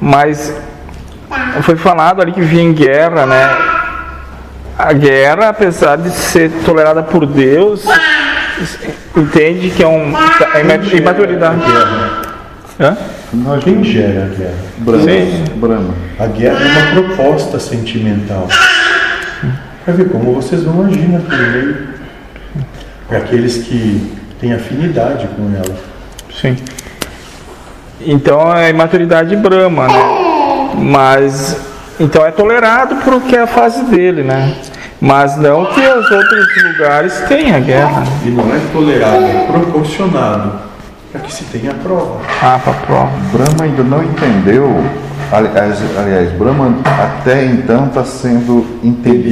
mas foi falado ali que vinha em guerra, né? A guerra, apesar de ser tolerada por Deus, entende que é um é ima- imaturidade. Hã? Nós Quem gera a guerra? Brahma. Sim. Brahma. A guerra é uma proposta sentimental. Para ver como vocês vão agir naquele meio. Para aqueles que têm afinidade com ela. Sim. Então é imaturidade brama, né? Mas então é tolerado porque é a fase dele, né? Mas não que os outros lugares tenham guerra. E não é tolerado, é proporcionado. Para que se tenha prova. Ah, pra prova. Brahma ainda não entendeu. Aliás, aliás Brahma até então está sendo entendido